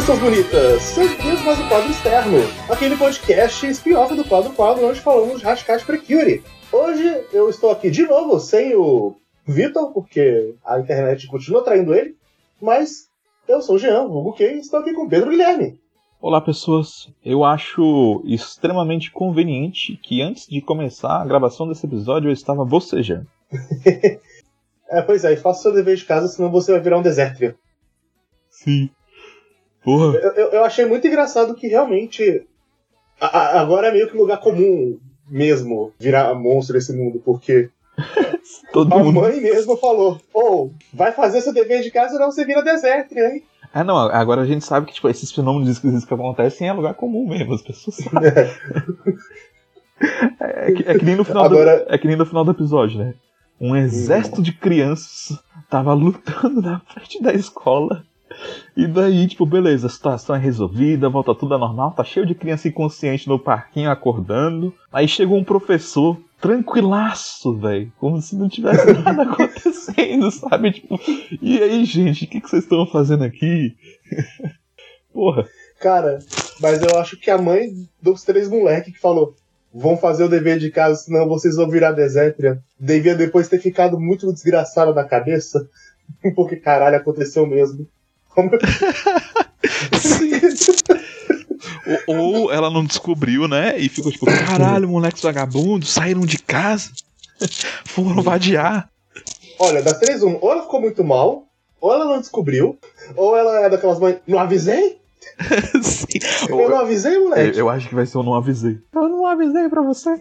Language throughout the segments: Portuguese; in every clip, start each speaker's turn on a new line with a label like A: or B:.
A: pessoas bonitas! Sejam bem-vindos mais um quadro externo, aquele podcast spin-off do quadro quadro onde falamos de Rascate Precure. Hoje eu estou aqui de novo sem o Vitor, porque a internet continua traindo ele, mas eu sou o Jean, vulgo Kay, e estou aqui com o Pedro Guilherme.
B: Olá pessoas, eu acho extremamente conveniente que antes de começar a gravação desse episódio eu estava bocejando.
A: é, pois é, faça seu dever de casa, senão você vai virar um deserto.
B: Sim. Porra.
A: Eu, eu, eu, achei muito engraçado que realmente a, a, agora é meio que lugar comum mesmo virar monstro nesse mundo, porque
B: Todo
A: a
B: mundo...
A: mãe mesmo falou: oh, vai fazer seu dever de casa, não você vira deserto, hein?
B: Ah, não, agora a gente sabe que tipo, esses fenômenos esquisitos que acontecem é lugar comum mesmo, as pessoas sabem. É, é, que, é que, nem no final agora... do, é que nem no final do episódio, né? Um exército de crianças tava lutando na frente da escola e daí, tipo, beleza, a situação é resolvida, volta tudo a normal, tá cheio de criança inconsciente no parquinho acordando. Aí chegou um professor tranquilaço, velho, como se não tivesse nada acontecendo, sabe? Tipo, e aí, gente, o que, que vocês estão fazendo aqui? Porra.
A: Cara, mas eu acho que a mãe dos três moleques que falou: vão fazer o dever de casa, senão vocês vão virar desétria, devia depois ter ficado muito desgraçada da cabeça, porque caralho, aconteceu mesmo. Como...
B: ou, ou, ela não descobriu, né? E ficou tipo, caralho, moleques vagabundos saíram de casa, foram vadiar.
A: Olha, das três, um, ou ela ficou muito mal, ou ela não descobriu, ou ela é daquelas mães, não avisei?
B: Sim.
A: Eu não avisei, moleque?
B: Eu, eu acho que vai ser eu não avisei.
A: Eu não avisei pra você.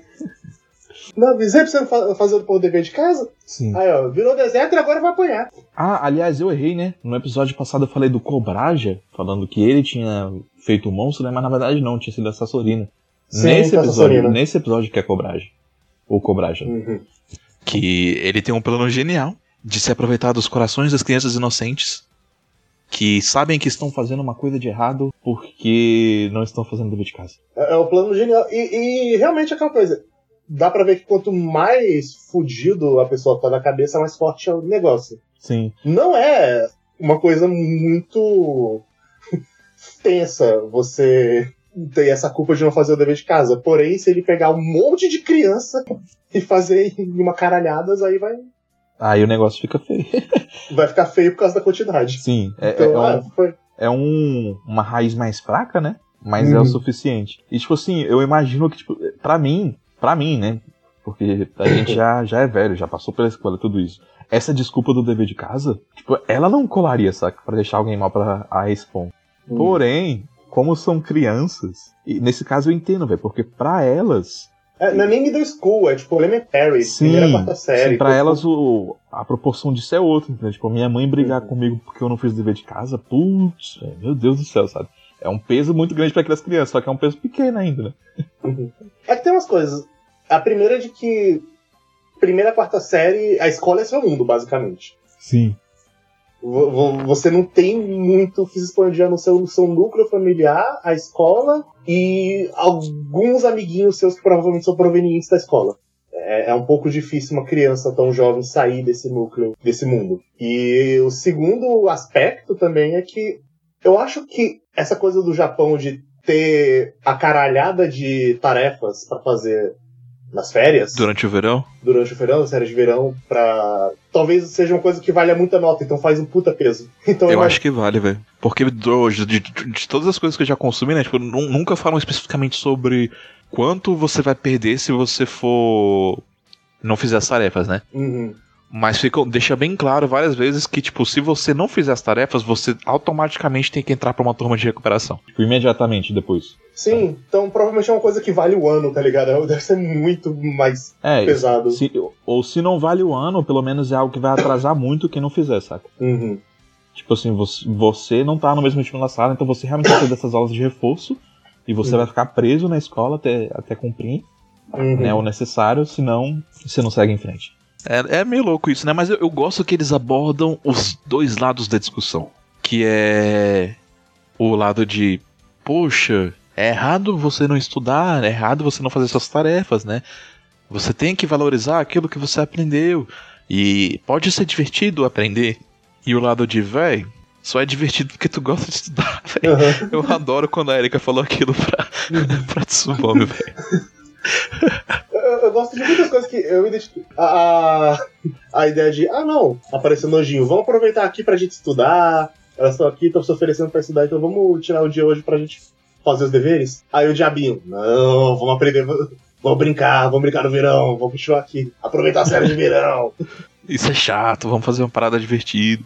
A: Não avisei pra você fazer o dever de casa?
B: Sim.
A: Aí, ó, virou deserto e agora vai apanhar.
B: Ah, aliás, eu errei, né? No episódio passado eu falei do Cobraja, falando que ele tinha feito o monstro, né? Mas na verdade não, tinha sido a Sassorina. Sim, nesse, episódio, nesse episódio que é Cobraja. Ou Cobraja.
A: Uhum.
B: Que ele tem um plano genial de se aproveitar dos corações das crianças inocentes que sabem que estão fazendo uma coisa de errado porque não estão fazendo dever de casa.
A: É, é o plano genial. E, e realmente é aquela coisa dá pra ver que quanto mais fudido a pessoa tá na cabeça, mais forte é o negócio.
B: Sim.
A: Não é uma coisa muito tensa você ter essa culpa de não fazer o dever de casa. Porém, se ele pegar um monte de criança e fazer em uma caralhadas, aí vai.
B: Aí o negócio fica feio.
A: vai ficar feio por causa da quantidade.
B: Sim. É, então, é, um, ah, foi... é um, uma raiz mais fraca, né? Mas uhum. é o suficiente. E, tipo assim, eu imagino que, tipo, pra mim, Pra mim, né? Porque a gente já, já é velho, já passou pela escola tudo isso. Essa desculpa do dever de casa, tipo, ela não colaria, saca? Pra deixar alguém mal pra a Respawn. Hum. Porém, como são crianças, e nesse caso eu entendo, velho, porque pra elas.
A: É, não é nem middle school, é tipo elementary,
B: sim, primeira quarta série. Sim, pra elas o, a proporção disso é outra, entendeu? Tipo, minha mãe brigar uhum. comigo porque eu não fiz o dever de casa, putz, meu Deus do céu, sabe? É um peso muito grande para aquelas crianças, só que é um peso pequeno ainda, né?
A: Uhum. É que tem umas coisas. A primeira é de que. Primeira, quarta série, a escola é seu mundo, basicamente.
B: Sim.
A: Você não tem muito que se expandir no seu, no seu núcleo familiar, a escola e alguns amiguinhos seus que provavelmente são provenientes da escola. É, é, um pouco difícil uma criança tão jovem sair desse núcleo, desse mundo. E o segundo aspecto também é que eu acho que essa coisa do Japão de ter a caralhada de tarefas para fazer nas férias.
B: Durante o verão?
A: Durante o verão, séries de verão, pra. Talvez seja uma coisa que vale muita nota, então faz um puta peso. Então,
B: eu, acho que vale, velho. Porque de, de, de, todas as coisas que eu já consumi, né? Tipo, nunca falam especificamente sobre quanto você vai perder se você for. não fizer as tarefas, né?
A: Uhum.
B: Mas fica, deixa bem claro várias vezes que, tipo, se você não fizer as tarefas, você automaticamente tem que entrar pra uma turma de recuperação. Tipo, imediatamente depois.
A: Sim, então provavelmente é uma coisa que vale o ano, tá ligado? Deve ser muito mais é, pesado.
B: Se, ou se não vale o ano, pelo menos é algo que vai atrasar muito quem não fizer, saca?
A: Uhum.
B: Tipo assim, você, você não tá no mesmo time da sala, então você realmente vai ter dessas aulas de reforço e você uhum. vai ficar preso na escola até, até cumprir uhum. né, o necessário, senão você não segue em frente. É, é meio louco isso, né? Mas eu, eu gosto que eles abordam os dois lados da discussão. Que é o lado de, poxa, é errado você não estudar, é errado você não fazer suas tarefas, né? Você tem que valorizar aquilo que você aprendeu. E pode ser divertido aprender. E o lado de, véi, só é divertido porque tu gosta de estudar, velho. Uhum. Eu adoro quando a Erika falou aquilo pra, uhum. pra velho.
A: Eu, gosto de muitas coisas que eu identifico. A, a, a ideia de, ah não, apareceu nojinho, vamos aproveitar aqui pra gente estudar. Elas estão aqui, estão se oferecendo pra estudar, então vamos tirar o dia hoje pra gente fazer os deveres. Aí o diabinho, não, vamos aprender, vamos brincar, vamos brincar no verão, vamos continuar aqui, aproveitar a série de verão.
B: Isso é chato, vamos fazer uma parada divertida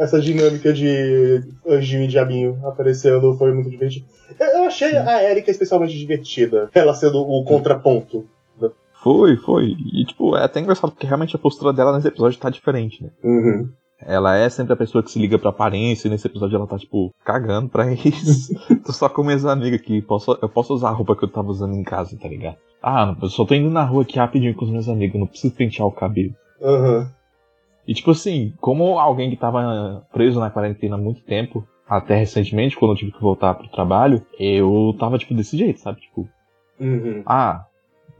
A: essa dinâmica de anjinho e diabinho aparecendo foi muito divertido. Eu achei a Erika especialmente divertida, ela sendo o contraponto.
B: Foi, foi. E, tipo, é até engraçado porque realmente a postura dela nesse episódio tá diferente, né?
A: Uhum.
B: Ela é sempre a pessoa que se liga pra aparência, e nesse episódio ela tá, tipo, cagando pra isso. tô só com minhas amigas aqui, posso, eu posso usar a roupa que eu tava usando em casa, tá ligado? Ah, eu só tô indo na rua aqui rapidinho com os meus amigos, não preciso pentear o cabelo.
A: Aham. Uhum.
B: E tipo assim, como alguém que tava preso na quarentena há muito tempo, até recentemente, quando eu tive que voltar pro trabalho, eu tava tipo desse jeito, sabe? Tipo,
A: uhum.
B: ah,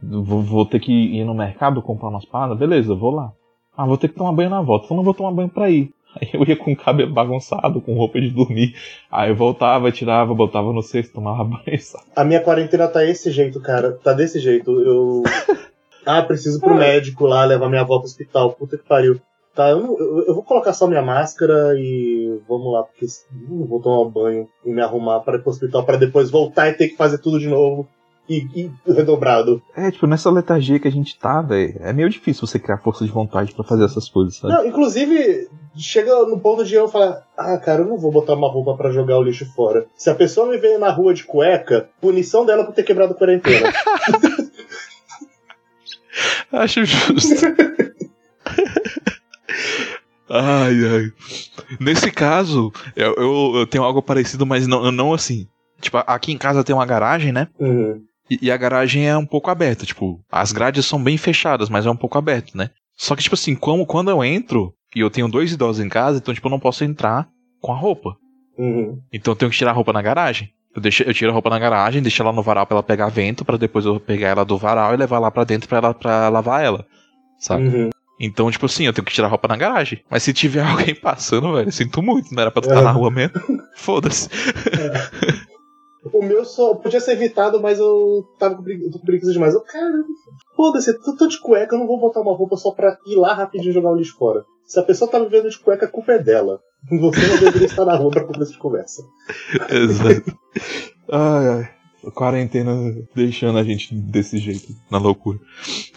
B: vou, vou, ter que ir no mercado comprar umas paradas, beleza, vou lá. Ah, vou ter que tomar banho na volta, então não vou tomar banho pra ir. Aí eu ia com o cabelo bagunçado, com roupa de dormir. Aí eu voltava, tirava, botava no cesto, tomava banho. Sabe?
A: A minha quarentena tá desse jeito, cara. Tá desse jeito. Eu. ah, preciso pro médico lá, levar minha avó pro hospital. Puta que pariu. Tá, eu, não, eu, eu, vou colocar só minha máscara e vamos lá, porque não vou tomar um banho e me arrumar para ir pro hospital para depois voltar e ter que fazer tudo de novo. E, e, redobrado.
B: É, tipo, nessa letargia que a gente tá, velho, é meio difícil você criar força de vontade para fazer essas coisas, sabe?
A: Não, inclusive, chega no ponto de eu falar, ah, cara, eu não vou botar uma roupa para jogar o lixo fora. Se a pessoa me vê na rua de cueca, punição dela por ter quebrado a quarentena.
B: Acho justo. Ai, ai. Nesse caso, eu, eu, eu, tenho algo parecido, mas não, não assim. Tipo, aqui em casa tem uma garagem, né?
A: Uhum.
B: E, e, a garagem é um pouco aberta. Tipo, as grades são bem fechadas, mas é um pouco aberto, né? Só que, tipo assim, como, quando eu entro, e eu tenho dois idosos em casa, então, tipo, eu não posso entrar com a roupa.
A: Uhum.
B: Então eu tenho que tirar a roupa na garagem. Eu, deixo, eu tiro a roupa na garagem, deixo ela no varal pra ela pegar vento, para depois eu pegar ela do varal e levar lá pra dentro pra, ela, pra lavar ela. Sabe?
A: Uhum.
B: Então, tipo assim, eu tenho que tirar a roupa na garagem. Mas se tiver alguém passando, velho, sinto muito, não era pra tu estar é. na rua mesmo. Foda-se. É.
A: O meu só podia ser evitado, mas eu tava com, preguiça, preguiça demais. Eu, cara, foda-se, eu tô de cueca, eu não vou botar uma roupa só pra ir lá rapidinho jogar o lixo fora. Se a pessoa tá me vendo de cueca, a culpa é dela. Você não deveria estar na rua pra começar de conversa.
B: Exato. Ai, ai quarentena deixando a gente desse jeito, na loucura.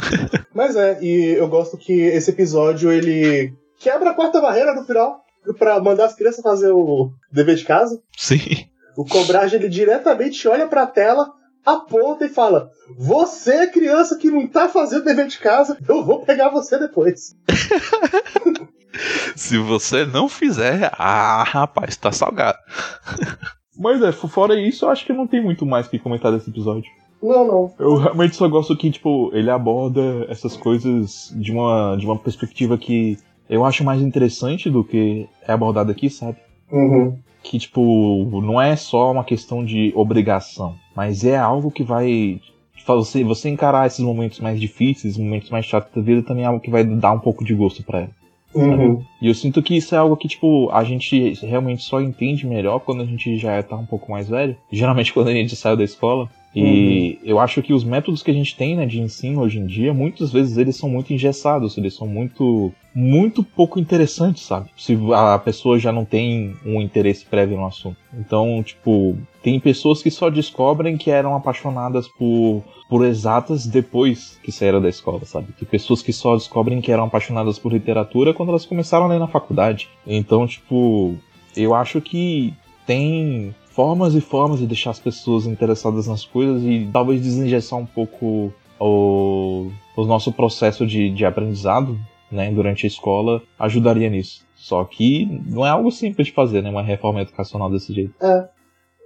A: Mas é, e eu gosto que esse episódio ele quebra a quarta barreira no final para mandar as crianças fazer o dever de casa.
B: Sim.
A: O Cobrage ele diretamente olha para a tela, aponta e fala: Você, é criança que não tá fazendo dever de casa, eu vou pegar você depois.
B: Se você não fizer, ah, rapaz, tá salgado. Mas é, fora isso, eu acho que não tem muito mais que comentar desse episódio.
A: Não, não.
B: Eu realmente só gosto que, tipo, ele aborda essas coisas de uma, de uma perspectiva que eu acho mais interessante do que é abordado aqui, sabe?
A: Uhum.
B: Que, tipo, não é só uma questão de obrigação, mas é algo que vai. Você, você encarar esses momentos mais difíceis, momentos mais chatos da vida, também é algo que vai dar um pouco de gosto para ela.
A: Uhum.
B: E eu sinto que isso é algo que, tipo, a gente realmente só entende melhor quando a gente já tá um pouco mais velho. Geralmente quando a gente saiu da escola. E uhum. eu acho que os métodos que a gente tem né, de ensino hoje em dia, muitas vezes eles são muito engessados, eles são muito, muito pouco interessantes, sabe? Se a pessoa já não tem um interesse prévio no assunto. Então, tipo, tem pessoas que só descobrem que eram apaixonadas por por exatas depois que saíram da escola, sabe? Tem pessoas que só descobrem que eram apaixonadas por literatura quando elas começaram a ler na faculdade. Então, tipo, eu acho que tem formas e formas de deixar as pessoas interessadas nas coisas e talvez desengessar um pouco o, o nosso processo de, de aprendizado né, durante a escola ajudaria nisso. Só que não é algo simples de fazer, né? Uma reforma educacional desse jeito.
A: É.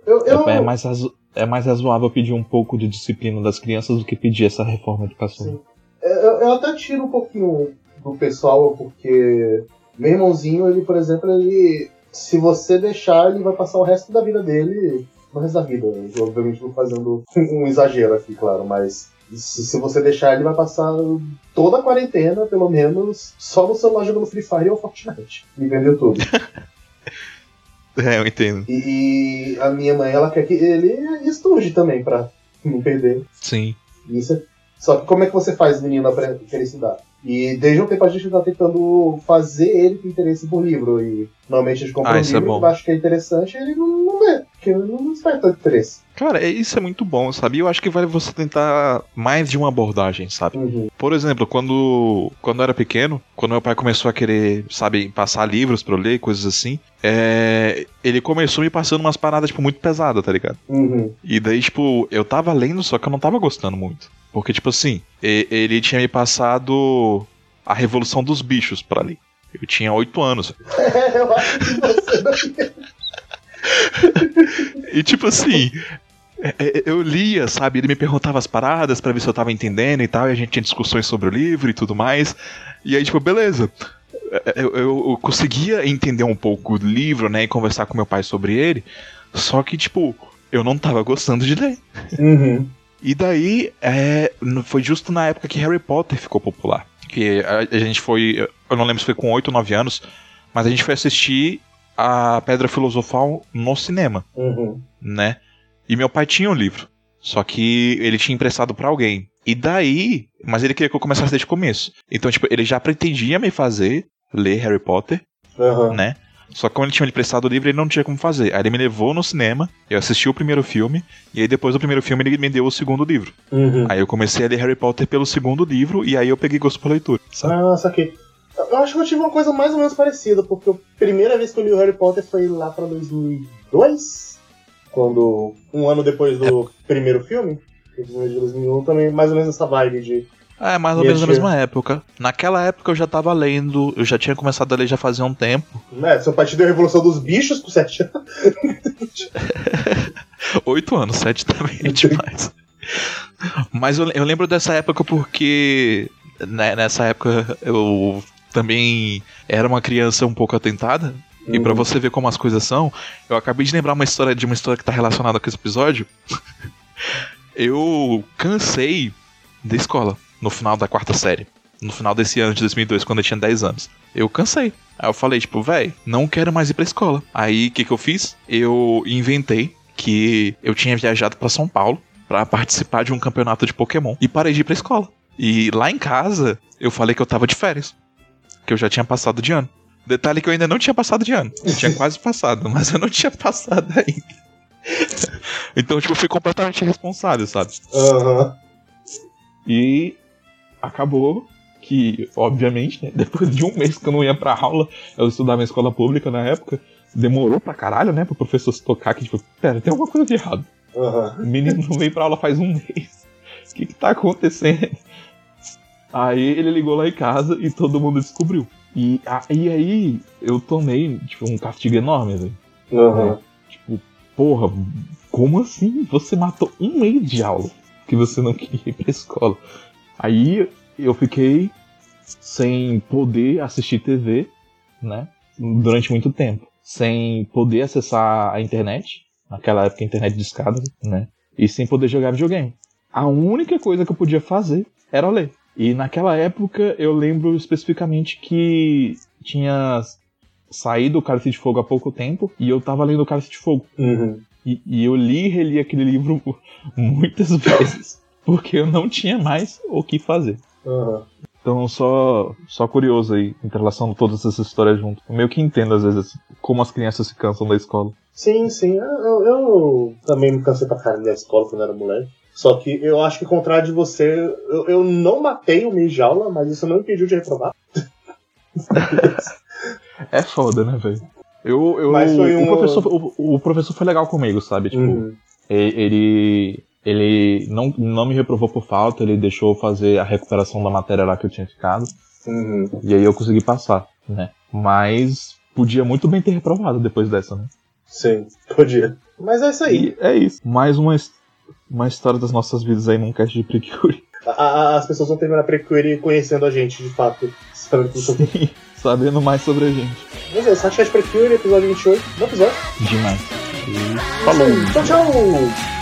A: Eu, eu...
B: É, mais é mais razoável pedir um pouco de disciplina das crianças do que pedir essa reforma educacional.
A: É, eu, eu até tiro um pouquinho do pessoal, porque meu irmãozinho, ele, por exemplo, ele. Se você deixar, ele vai passar o resto da vida dele. No resto da vida. Eu, obviamente não fazendo um exagero aqui, claro, mas se, se, você deixar, ele vai passar toda a quarentena, pelo menos, só no celular jogando Free Fire ou Fortnite. E vendeu tudo.
B: É, eu entendo.
A: E, e a minha mãe, ela quer que ele estude também, pra não perder.
B: Sim.
A: Isso é... Só que como é que você faz menino querer estudar? E desde um tempo a gente tá tentando fazer ele ter interesse por livro. E normalmente a gente compra
B: Ah,
A: um
B: é
A: livro
B: bom.
A: que acha que é interessante e ele não, não vê. Porque não desperta tanto interesse.
B: Cara, é- isso é muito bom, sabe? Eu acho que vale você tentar mais de uma abordagem, sabe?
A: Uhum.
B: Por exemplo, quando, quando eu era pequeno, quando meu pai começou a querer, sabe, passar livros pra eu ler, coisas assim, é, ele começou me passando umas paradas, tipo, muito pesadas, tá ligado?
A: Uhum.
B: E daí, tipo, eu tava lendo, só que eu não tava gostando muito. Porque, tipo assim, ele tinha me passado a Revolução dos Bichos pra ler. Eu tinha oito anos.
A: eu acho que você não
B: E tipo assim, é- é- eu lia, sabe? Ele me perguntava as paradas pra ver se eu tava entendendo e tal, e a gente tinha discussões sobre o livro e tudo mais. E aí, tipo, beleza. É, Eu, eu- eu conseguia entender um pouco do livro, né? E conversar com meu pai sobre ele. Só que, tipo, eu não tava gostando de ler.
A: Uhum.
B: E daí, é, foi justo na época que Harry Potter ficou popular. Que a, a gente foi, eu não lembro se foi com 8 ou 9 anos, mas a gente foi assistir a Pedra Filosofal no cinema
A: Uhum.
B: né? E meu pai tinha o livro. Só que ele tinha emprestado pra alguém. E daí, mas ele queria que eu começasse desde o começo. Então, tipo, ele já pretendia me fazer ler Harry Potter,
A: Uhum.
B: né? Só que como ele tinha emprestado o livro, ele não tinha como fazer. Aí ele me levou no cinema, eu assisti o primeiro filme, e aí depois do primeiro filme ele me deu o segundo livro.
A: Uhum.
B: Aí eu comecei a ler Harry Potter pelo segundo livro, e aí eu peguei gosto por leitura. Sabe?
A: Ah, saquei. Eu acho que eu tive uma coisa mais ou menos parecida, porque a primeira vez que eu li o Harry Potter foi lá pra 2002, quando um ano depois do primeiro filme, de 2001 também, mais ou menos essa vibe de
B: É, mais ou menos na mesma época. Naquela época eu já tava lendo, eu já tinha começado a ler já fazia um tempo.
A: né, seu pai te deu a Revolução dos Bichos com 7 anos.
B: Oito anos, sete também é demais. Mas eu, eu lembro dessa época porque né, nessa época eu também era uma criança um pouco atentada. E pra você ver como as coisas são, eu acabei de lembrar uma história de uma história que tá relacionada com esse episódio. eu cansei da escola no final da quarta série. No final desse ano de 2002, quando eu tinha 10 anos. Eu cansei. Aí eu falei, tipo, véi, não quero mais ir pra escola. Aí o que, que eu fiz? Eu inventei que eu tinha viajado pra São Paulo pra participar de um campeonato de Pokémon. E parei de ir pra escola. E lá em casa, eu falei que eu tava de férias. Que eu já tinha passado de ano. Detalhe que eu ainda não tinha passado de ano. Eu tinha quase passado, mas eu não tinha passado ainda. então, tipo, eu fui completamente irresponsável, sabe?
A: Aham.
B: E acabou que, obviamente, né, depois de um mês que eu não ia pra aula, eu estudava em escola pública na época, demorou pra caralho, né, pro professor se tocar que, tipo, pera, tem alguma coisa de errado.
A: Aham.
B: O menino não veio pra aula faz um mês. O que que tá acontecendo? Aí ele ligou lá em casa e todo mundo descobriu. E, a- e aí eu tomei, tipo, um castigo enorme, velho.
A: Aham.
B: Tipo, porra, como assim? Você matou um mês de aula que você não queria ir pra escola. Aí eu fiquei sem poder assistir TV, né? Durante muito tempo. Sem poder acessar a internet. Naquela época a internet de escada, né? E sem poder jogar videogame. A única coisa que eu podia fazer era ler. E naquela época eu lembro especificamente que tinha saído o Cálice de Fogo há pouco tempo e eu tava lendo o Cálice de Fogo.
A: Uhum.
B: E, e eu li e reli aquele livro muitas vezes, porque eu não tinha mais o que fazer.
A: Aham.
B: Então, só, só curioso aí, em relação a todas essas histórias junto. Eu meio que entendo, às vezes, como as crianças se cansam da escola.
A: Sim, sim. Eu, eu- eu também me cansei pra caralho da escola quando era moleque. Só que eu acho que, ao contrário de você, eu, eu não matei o mês de aula, mas isso não impediu de reprovar.
B: É foda, né, velho? Eu, eu,
A: Mas foi
B: o,
A: um-
B: professor, o, o professor foi legal comigo, sabe? Tipo,
A: Uhum.
B: ele, ele não, não me reprovou por falta, ele deixou fazer a recuperação da matéria lá que eu tinha ficado.
A: Uhum.
B: E aí eu consegui passar, né? Mas podia muito bem ter reprovado depois dessa, né?
A: Sim, podia. Mas é isso aí.
B: E é isso. Mais uma, uma história das nossas vidas aí num cast de Precure.
A: As pessoas vão terminar a Precure conhecendo a gente, de fato. Sabendo tudo sobre-
B: Sabendo mais sobre a gente.
A: Mas é, Satchat Precure, episódio 28. Bom episódio.
B: Demais. E falou.
A: Tchau, tchau!